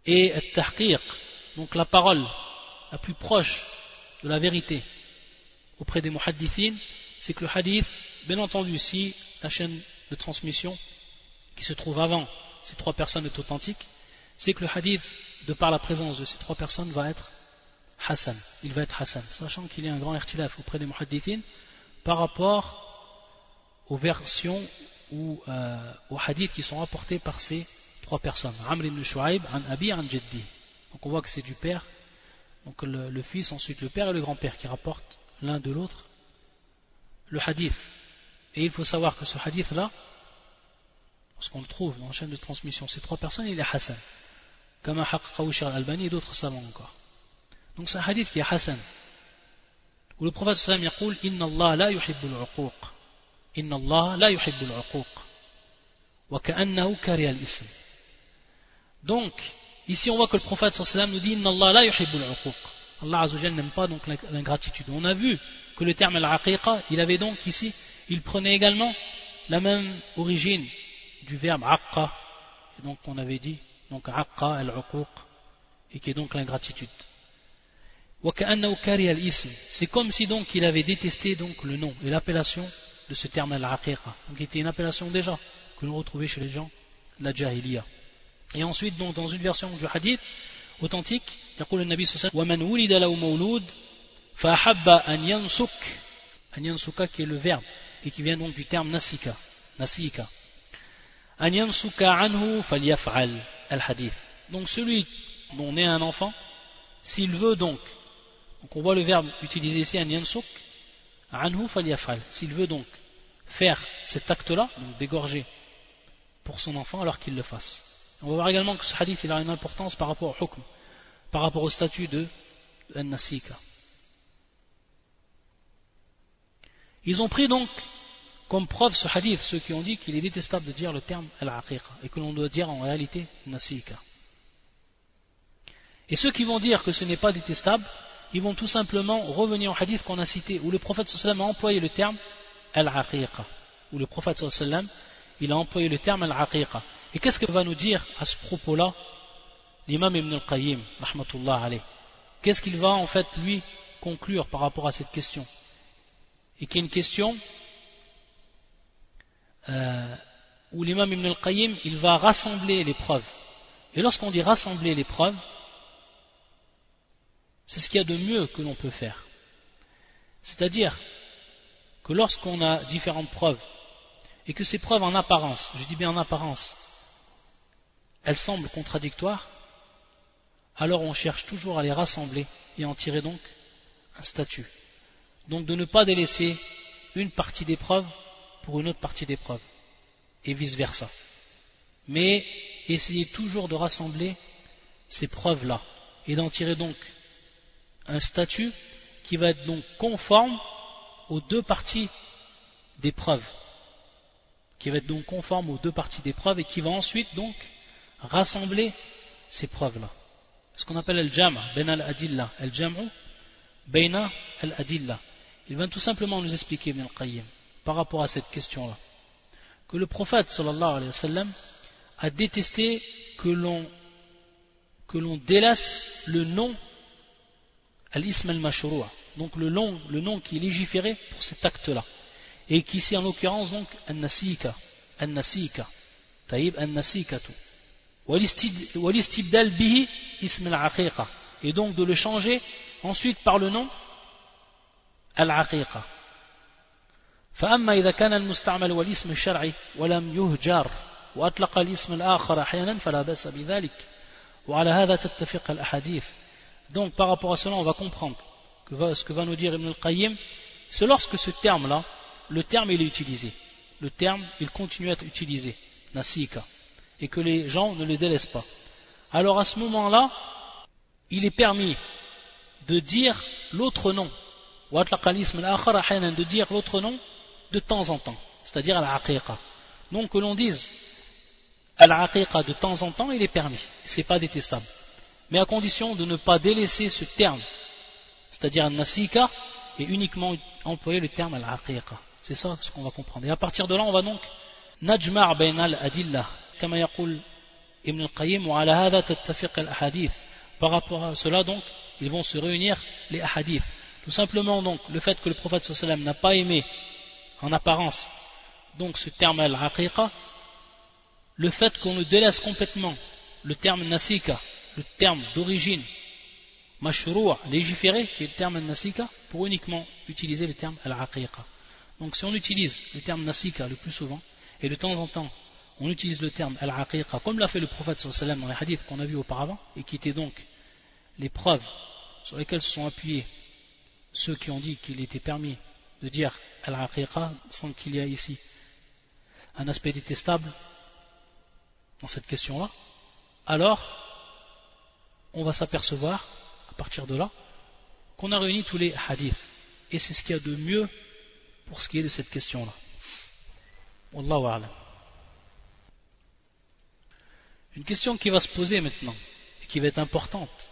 Et Tahqiq, donc la parole la plus proche de la vérité auprès des muhaddithines, c'est que le hadith, bien entendu, si la chaîne de transmission qui se trouve avant ces trois personnes est authentique, c'est que le hadith, de par la présence de ces trois personnes, va être Hassan. Il va être Hassan, sachant qu'il y a un grand irtilaf auprès des muhaddithin par rapport aux versions ou euh, aux hadiths qui sont rapportés par ces trois personnes. Amr ibn Shu'aib, an Abi, an. Donc on voit que c'est du père, donc le, fils, ensuite le père et le grand-père qui rapportent l'un de l'autre le hadith. Et il faut savoir que ce hadith-là, lorsqu'on le trouve dans la chaîne de transmission, ces trois personnes, il est Hassan. Comme un al-Albani et d'autres savants encore. Donc c'est un hadith qui est Hassan, où le prophète sallam yaqul Inna Allah la yuhibbul uquq. Inna Allah la yuhibbul uquq. Wa ka'annahu kari al-ism. Donc, ici on voit que le prophète sallam nous dit Inna Allah la yuhibbul uquq. Allah Azzawajal n'aime pas donc l'ingratitude. On a vu que le terme al-aqiqa, il avait donc ici, il prenait également la même origine du verbe aqqa, donc on avait dit, donc aqqa al-uquq, et qui est donc l'ingratitude. C'est comme si donc il avait détesté donc le nom et l'appellation de ce terme al-aqiqa. Donc était une appellation déjà que l'on retrouvait chez les gens de la jahiliya. Et ensuite donc dans une version du hadith authentique, يقول النبي صلى الله عليه وسلم ومن ولد له مولود فأحب أن ينسك أن ينسك qui est le verbe et qui vient donc du terme nasika nasika أن ينسك عنه فليفعل al-hadith. Donc celui dont naît un enfant, s'il veut donc, donc on voit le verbe utilisé ici, an yansuk, anhu falyafal, s'il veut donc faire cet acte-là, donc dégorger pour son enfant alors qu'il le fasse. On va voir également que ce hadith il a une importance par rapport au hukm, par rapport au statut de al-nasika. Ils ont pris donc comme preuve ce hadith ceux qui ont dit qu'il est détestable de dire le terme al-aqiqa et que l'on doit dire en réalité nasika. Et ceux qui vont dire que ce n'est pas détestable, ils vont tout simplement revenir au hadith qu'on a cité où le prophète sallam a employé le terme al-aqiqa. Où le prophète il a employé le terme al-aqiqa. Et qu'est-ce que va nous dire à ce propos-là l'imam Ibn al-Qayyim, rahmatullah Qu'est-ce qu'il va en fait lui conclure par rapport à cette question? Et qui est une question euh, où l'imam Ibn al-Qayyim il va rassembler les preuves. Et lorsqu'on dit rassembler les preuves, c'est ce qu'il y a de mieux que l'on peut faire. C'est-à-dire que lorsqu'on a différentes preuves, et que ces preuves en apparence, je dis bien en apparence, elles semblent contradictoires, alors on cherche toujours à les rassembler et en tirer donc un statut. Donc de ne pas délaisser une partie des preuves pour une autre partie des preuves, et vice-versa. Mais essayer toujours de rassembler ces preuves-là, et d'en tirer donc un statut qui va être donc conforme aux deux parties des preuves, qui va être donc conforme aux deux parties des preuves, et qui va ensuite donc rassembler ces preuves-là. Ce qu'on appelle le jam ben al-adilla, el jam'u baina al-adilla. Il vient tout simplement nous expliquer, Ibn al-Qayyim, par rapport à cette question-là, que le prophète sallallahu alayhi wa a détesté que l'on que le nom al-ism al-mashru'a, donc le nom, le nom qui est légiféré pour cet acte-là, et qui ici en l'occurrence donc an-nasika, an-nasika, taïb an-nasikatu. Bihi ism al et donc de le changer ensuite par le nom al-aqiqa فأما إذا كان المستعمل والاسم الشرعي ولم يهجر وأطلق الاسم الآخر أحيانا فلا بأس بذلك وعلى هذا تتفق الأحاديث donc par rapport à cela on va comprendre que va, ce que va nous dire Ibn al-Qayyim c'est lorsque ce terme là le terme il est utilisé le terme il continue à être utilisé nasika et que les gens ne le délaissent pas. Alors à ce moment-là, il est permis de dire l'autre nom, de dire l'autre nom de temps en temps, c'est-à-dire al-aqiqa. Donc que l'on dise al-aqiqa de temps en temps, il est permis, ce n'est pas détestable. Mais à condition de ne pas délaisser ce terme, c'est-à-dire al-nasika, et uniquement employer le terme à la aqiqa. C'est ça ce qu'on va comprendre. Et à partir de là, on va donc najma' bayn al-adillah, kama yaqul Ibn al-Qayyim, wa ala hadha tattafiq al-ahadith. Par rapport à cela, donc, ils vont se réunir les hadiths. Tout simplement, donc, le fait que le prophète n'a pas aimé en apparence. Donc ce terme al-aqiqa le fait qu'on le délaisse complètement le terme nasika le terme d'origine mashroua légiféré qui est le terme nasika pour uniquement utiliser le terme al-aqiqa donc si on utilise le terme nasika le plus souvent et de temps en temps on utilise le terme al-aqiqa comme l'a fait le prophète sallam dans les hadiths qu'on a vus auparavant et qui étaient donc les preuves sur lesquelles se sont appuyés ceux qui ont dit qu'il était permis de dire al-aqiqa sans qu'il y ait ici un aspect détestable dans cette question-là alors on va s'apercevoir, à partir de là, qu'on a réuni tous les hadiths. Et c'est ce qu'il y a de mieux pour ce qui est de cette question-là. Wallahu a'lam. Une question qui va se poser maintenant, et qui va être importante.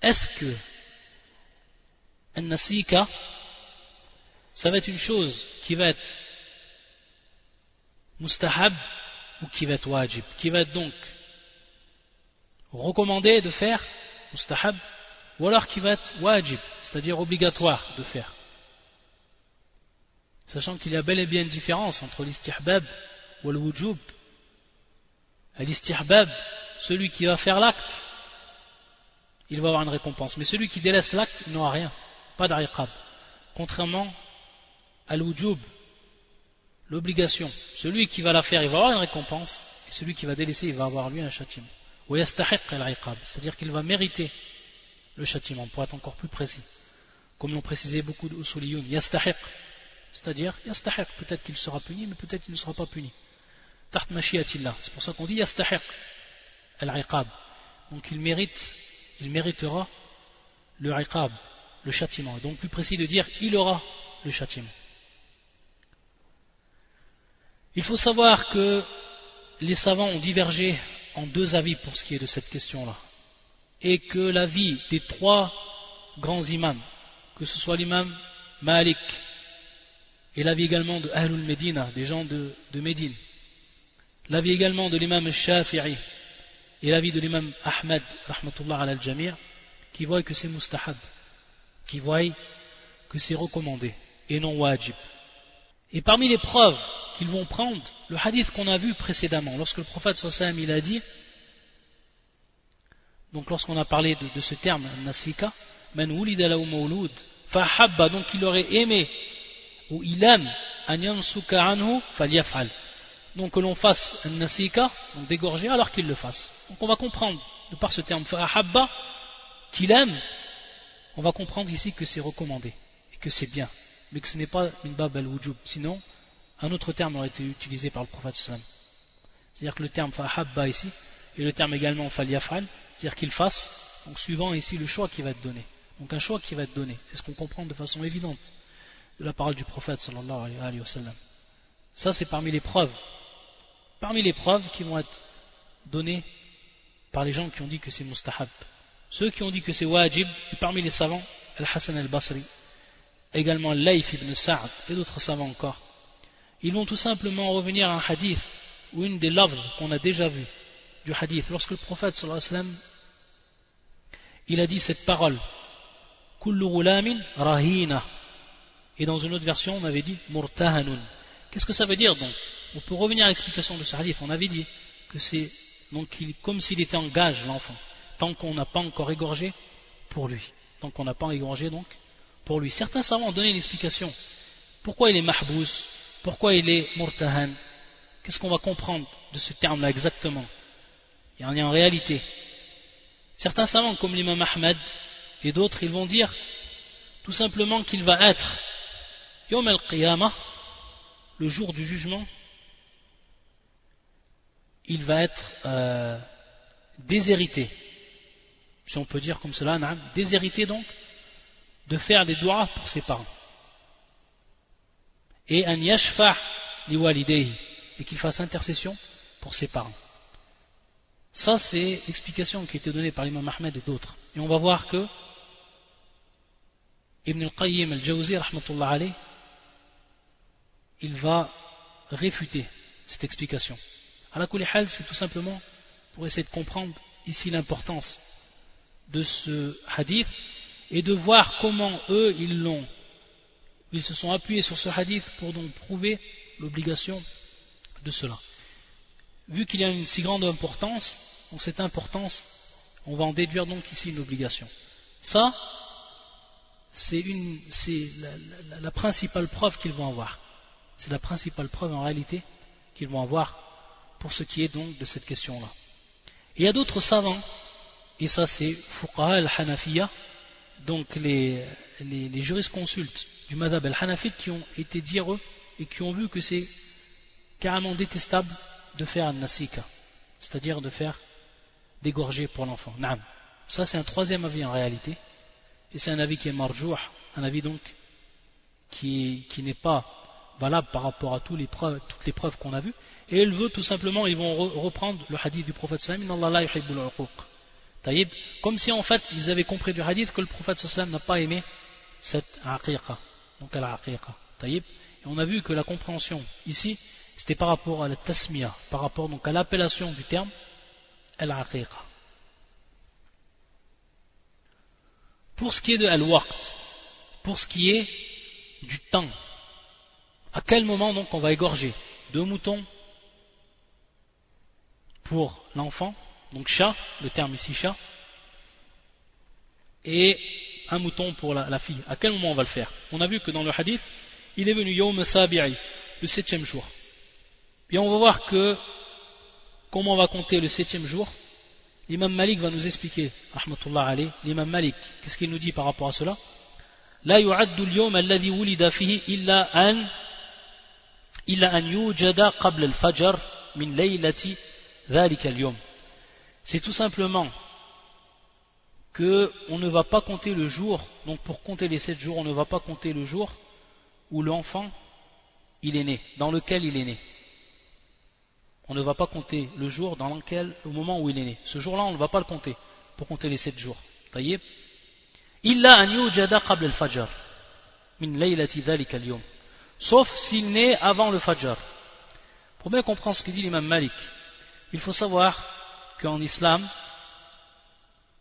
Est-ce que un nasika, ça va être une chose qui va être mustahab ou qui va être wajib, qui va être donc recommandé de faire, mustahab, ou alors qui va être wajib, c'est-à-dire obligatoire de faire. Sachant qu'il y a bel et bien une différence entre l'istihbab ou le wujub. L'istihbab, celui qui va faire l'acte, il va avoir une récompense. Mais celui qui délaisse l'acte, il n'aura rien. Pas d'ariqab. Contrairement à l'wujub, l'obligation. Celui qui va la faire, il va avoir une récompense. Et celui qui va délaisser, il va avoir lui un châtiment. C'est-à-dire qu'il va mériter le châtiment, pour être encore plus précis. Comme l'ont précisé beaucoup de usuliyoun. Yastahiq. C'est-à-dire, yastahiq. Peut-être qu'il sera puni, mais peut-être qu'il ne sera pas puni. C'est pour ça qu'on dit yastahiq al-iqab. Donc il mérite, il méritera le iqab, le châtiment. Donc plus précis de dire il aura le châtiment. Il faut savoir que les savants ont divergé en deux avis pour ce qui est de cette question-là. Et que l'avis des trois grands imams, que ce soit l'imam Malik et l'avis également de Ahlul Medina, des gens de, de Médine, l'avis également de l'imam Shafi'i et l'avis de l'imam Ahmed rahmatullah al-Jamir qui voient que c'est mustahab qui voient que c'est recommandé et non wajib et parmi les preuves qu'ils vont prendre le hadith qu'on a vu précédemment lorsque le prophète sallam il a dit donc lorsqu'on a parlé de, ce terme nasika man donc il aurait aimé ou il aime an yansuka anhu falyaf'al donc que l'on fasse un nasika, donc dégorger, alors qu'il le fasse. Donc on va comprendre, de par ce terme fa'ahabba, qu'il aime, on va comprendre ici que c'est recommandé, et que c'est bien, mais que ce n'est pas une bab al-wujub. Sinon, un autre terme aurait été utilisé par le prophète sallam. C'est-à-dire que le terme fa'ahabba ici, et le terme également falyafal, c'est-à-dire qu'il fasse, donc suivant ici le choix qui va être donné. Donc un choix qui va être donné, c'est ce qu'on comprend de façon évidente de la parole du prophète sallallahu alayhi wa. Ça c'est parmi les preuves parmi les preuves qui vont être données par les gens qui ont dit que c'est mustahab. Ceux qui ont dit que c'est wajib, et parmi les savants, Al-Hassan al-Basri, également Laif ibn Sa'd et d'autres savants encore, ils vont tout simplement revenir à un hadith ou une des lèvres qu'on a déjà vu du hadith. Lorsque le prophète sallallahu alayhi wa il a dit cette parole, Kullu rahina. Et dans une autre version, on avait dit murtahanun. Qu'est-ce que ça veut dire donc? On peut revenir à l'explication de ce hadith. On avait dit que c'est donc comme s'il était en gage l'enfant, tant qu'on n'a pas encore égorgé pour lui. Tant qu'on n'a pas égorgé donc pour lui. Certains savants ont donné une explication. Pourquoi il est mahbous? Pourquoi il est murtahan? Qu'est-ce qu'on va comprendre de ce terme-là exactement? Il y en a en réalité. Certains savants comme l'imam Ahmed et d'autres, ils vont dire tout simplement qu'il va être Yom le jour du jugement, il va être euh, déshérité, si on peut dire comme cela, déshérité donc de faire des doigts pour ses parents. Et un yashfa et qu'il fasse intercession pour ses parents. Ça, c'est l'explication qui a été donnée par l'imam Ahmed et d'autres. Et on va voir que Ibn al-Qayyim al-Jawzi, il va réfuter cette explication. La c'est tout simplement pour essayer de comprendre ici l'importance de ce hadith et de voir comment eux ils l'ont ils se sont appuyés sur ce hadith pour donc prouver l'obligation de cela. Vu qu'il y a une si grande importance donc cette importance on va en déduire donc ici une obligation. Ça c'est la, principale preuve qu'ils vont avoir. C'est la principale preuve en réalité qu'ils vont avoir pour ce qui est donc de cette question-là. Il y a d'autres savants, et ça c'est Fuqaha al-Hanafiya, donc les, les, jurisconsultes du Madhab al-Hanafit qui ont été dire eux et qui ont vu que c'est carrément détestable de faire un nasika, c'est-à-dire de faire dégorger pour l'enfant. Ça, c'est un troisième avis en réalité. Et c'est un avis qui est marjouh, un avis donc qui, n'est pas valable par rapport à toutes les preuves, toutes les preuves qu'on a vues. Et il veut tout simplement, ils vont reprendre le hadith du prophète sallam, Allah Taïb, comme si en fait ils avaient compris du hadith que le prophète sallam n'a pas aimé cette aqiqa, donc. Et on a vu que la compréhension ici, c'était par rapport à la tasmiya, par rapport donc à l'appellation du terme al-aqiqa. Pour ce qui est de al-waqt, pour ce qui est du temps, à quel moment donc on va égorger deux moutons pour l'enfant, donc chat, le terme ici chat, et un mouton pour la, fille. À quel moment on va le faire On a vu que dans le hadith, il est venu Yom Sabi'i, le septième jour. Et on va voir que comment on va compter le septième jour. L'imam Malik va nous expliquer, rahmatullah l'imam Malik, qu'est-ce qu'il nous dit par rapport à cela لا يعد اليوم الذي ولد فيه إلا أن إلا أن يوجد قبل الفجر من ليلة ذلك اليوم c'est tout simplement que on ne va pas compter le jour donc pour compter les sept jours on ne va pas compter le jour où l'enfant il est né dans lequel il est né on ne va pas compter le jour dans lequel, au moment où il est né. Ce jour-là, on ne va pas le compter pour compter les sept jours. Taïeb. Illa an yujada qabl al-fajr min laylati dhalika al Sauf s'il naît avant le fajr. Pour bien comprendre ce que dit l'imam Malik, il faut savoir qu'en islam,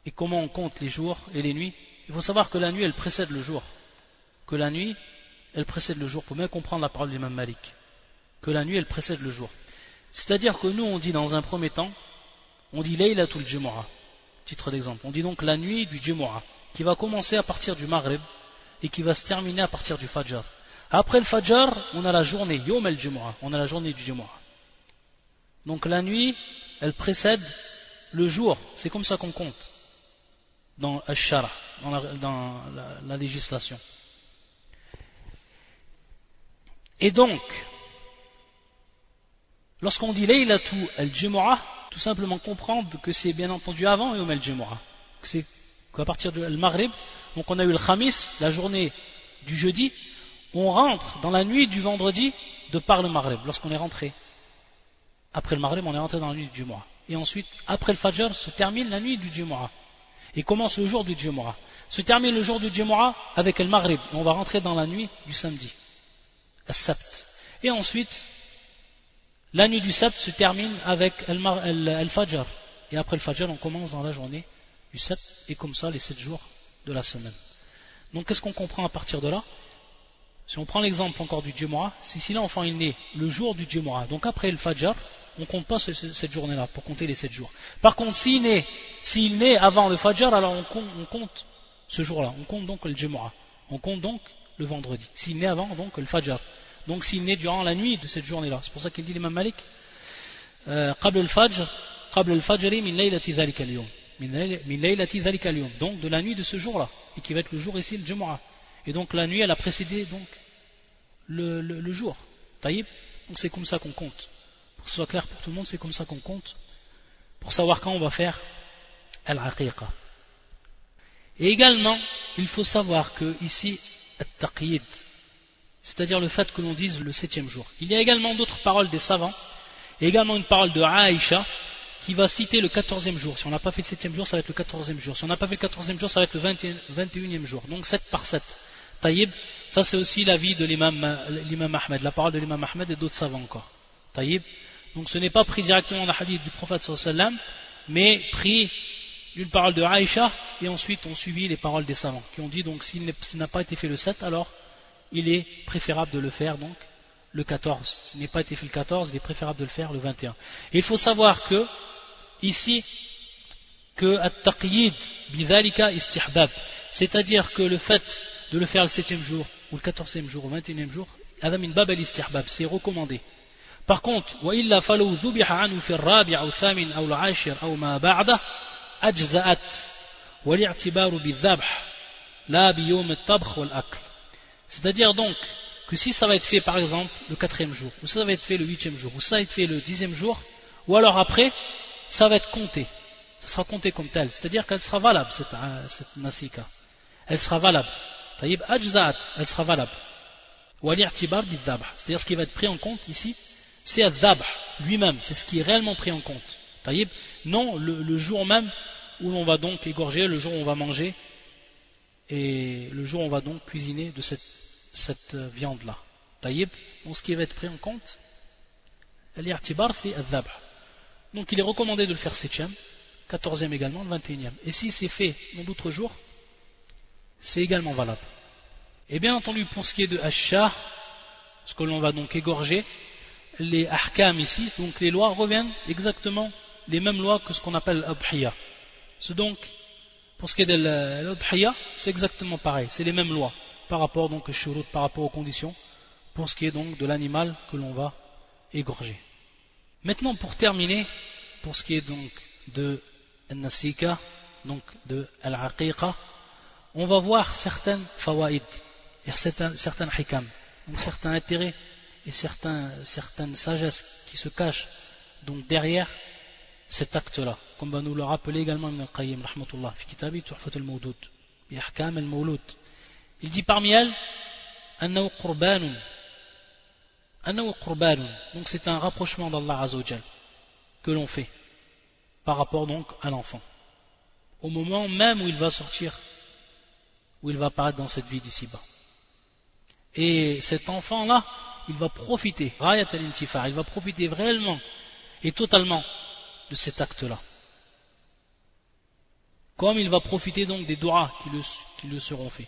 et comment on compte les jours et les nuits, il faut savoir que la nuit, elle précède le jour. Que la nuit, elle précède le jour, pour bien comprendre la parole de l'imam Malik. Que la nuit, elle précède le jour. C'est-à-dire que nous, on dit dans un premier temps, on dit Laylatul Jumu'ah, titre d'exemple. On dit donc la nuit du Jumu'ah, qui va commencer à partir du Maghrib et qui va se terminer à partir du Fajr. Après le Fajr, on a la journée, Yom el Jumu'ah, on a la journée du Jumu'ah. Donc la nuit, elle précède le jour, c'est comme ça qu'on compte dans la législation. Et donc, Lorsqu'on dit Laylatou al-Jumu'ah, tout simplement comprendre que c'est bien entendu avant Yom al-Jumu'ah. C'est qu'à partir du Maghrib, donc on a eu le Khamis, la journée du jeudi, on rentre dans la nuit du vendredi de par le Maghrib, lorsqu'on est rentré. Après le Maghrib, on est rentré dans la nuit du Jumu'ah. Et ensuite, après le Fajr, se termine la nuit du Jumu'ah. Et commence le jour du Jumu'ah. Se termine le jour du Jumu'ah avec le Maghrib. On va rentrer dans la nuit du samedi. Al-Sabt. Et ensuite, la nuit du Sabt se termine avec Al-Fajr. Et après le Fajr, on commence dans la journée du Sabt, et comme ça les 7 jours de la semaine. Donc qu'est-ce qu'on comprend à partir de là? Si on prend l'exemple encore du Jumu'ah, si, si l'enfant est né le jour du Jumu'ah, donc après le Fajr, on ne compte pas cette journée-là pour compter les 7 jours. Par contre, s'il naît, s'il naît avant le Fajr, alors on compte, on compte ce jour-là, on compte donc le Jumu'ah, on compte donc le vendredi. S'il naît avant, donc le Fajr donc s'il naît durant la nuit de cette journée-là. C'est pour ça qu'il dit l'imam Malik قبل الفجر قبل الفجر من ليلة ذلك اليوم من ليلة ذلك اليوم donc de la nuit de ce jour-là et qui va être le jour ici le Jumu'ah et donc la nuit elle a précédé donc le, le, le jour taïb donc c'est comme ça qu'on compte pour que ce soit clair pour tout le monde c'est comme ça qu'on compte pour savoir quand on va faire al-aqiqa et également il faut savoir que ici at-taqyid c'est-à-dire le fait que l'on dise le septième jour. Il y a également d'autres paroles des savants, et également une parole de Aïcha qui va citer le quatorzième jour. Si on n'a pas fait le septième jour, ça va être le quatorzième jour. Si on n'a pas fait le quatorzième jour, ça va être le vingt et unième jour. Donc sept par sept. Taïb, ça c'est aussi l'avis de l'imam Ahmed, la parole de l'imam Ahmed et d'autres savants encore. Taïb. Donc ce n'est pas pris directement dans le hadith du prophète sallam, mais pris d'une parole de Aïcha et ensuite on suivi les paroles des savants qui ont dit donc s'il n'a pas été fait le 7 alors il est préférable de le faire donc le 14. Ce n'est pas été fait le 14, il est préférable de le faire le 21. Et il faut savoir que, ici, que at-taqyid istihbab, c'est-à-dire que le fait de le faire le 7e jour, ou le 14e jour, ou le 21e jour, adamin bab al-istihbab, c'est recommandé. Par contre, وإلا فلو ذبح عنه في الرابع أو الثامن أو العاشر أو ما بعده أجزأت والاعتبار بالذبح لا بيوم الطبخ والأكل c'est-à-dire donc que si ça va être fait par exemple le quatrième jour, ou ça va être fait le huitième jour, ou ça va être fait le dixième jour, ou alors après, ça va être compté. ça sera compté comme tel. C'est-à-dire qu'elle sera valable, cette, euh, cette nasika. Elle sera valable. Taïb ajza'at, elle sera valable. C'est-à-dire ce qui va être pris en compte ici, c'est al lui-même, c'est ce qui est réellement pris en compte. Non le, jour même où l'on va donc égorger, le jour où on va manger, et le jour où on va donc cuisiner de cette, euh, viande-là. Taïb, donc ce qui va être pris en compte, l'irtibar c'est al Donc il est recommandé de le faire 7 14e également, le 21e. Et si c'est fait dans d'autres jours, c'est également valable. Et bien entendu, pour ce qui est de Asha, ce que l'on va donc égorger, les ahkam ici, donc les lois reviennent exactement les mêmes lois que ce qu'on appelle l'abhiya. C'est donc, pour ce qui est de l'abhiya, c'est exactement pareil, c'est les mêmes lois par rapport donc au par rapport aux conditions, pour ce qui est donc de l'animal que l'on va égorger. Maintenant, pour terminer, pour ce qui est donc de nasika, donc de al-aqiqa, on va voir certaines fawaïd, certains, certains hikam, certains intérêts et certaines sagesses qui se cachent donc derrière cet acte-là, comme va nous le rappeler également Ibn al-Qayyim, rahmatullah. Il dit parmi elles, annahu qurbanun, donc c'est un rapprochement d'Allah Azzawajal que l'on fait par rapport donc à l'enfant. Au moment même où il va sortir, où il va apparaître dans cette vie d'ici-bas. Et cet enfant-là, il va profiter, il va profiter réellement et totalement de cet acte-là. Comme il va profiter donc des doigts qui le, seront faits.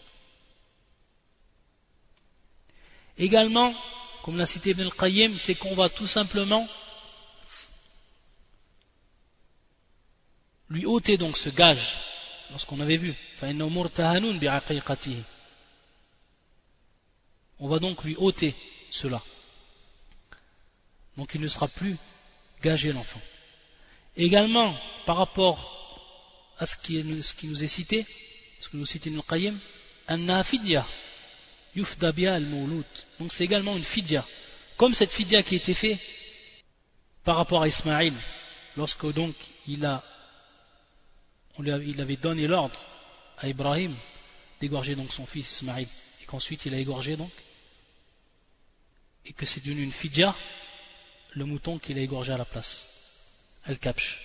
Également, comme l'a cité Ibn al-Qayyim, c'est qu'on va tout simplement lui ôter donc ce gage, lorsqu'on avait vu, on va donc lui ôter cela. Donc il ne sera plus gagé l'enfant. Également, par rapport à ce qui, nous est cité, ce que nous cite Ibn Qayyim, un fidya, yufdabia al Donc c'est également une fidya. Comme cette fidya qui a été faite par rapport à Ismaïl, lorsque donc il a, il avait donné l'ordre à Ibrahim d'égorger donc son fils Ismaïl, et qu'ensuite il a égorgé donc et que c'est devenu une fidya, le mouton qu'il a égorgé à la place. El kapsh.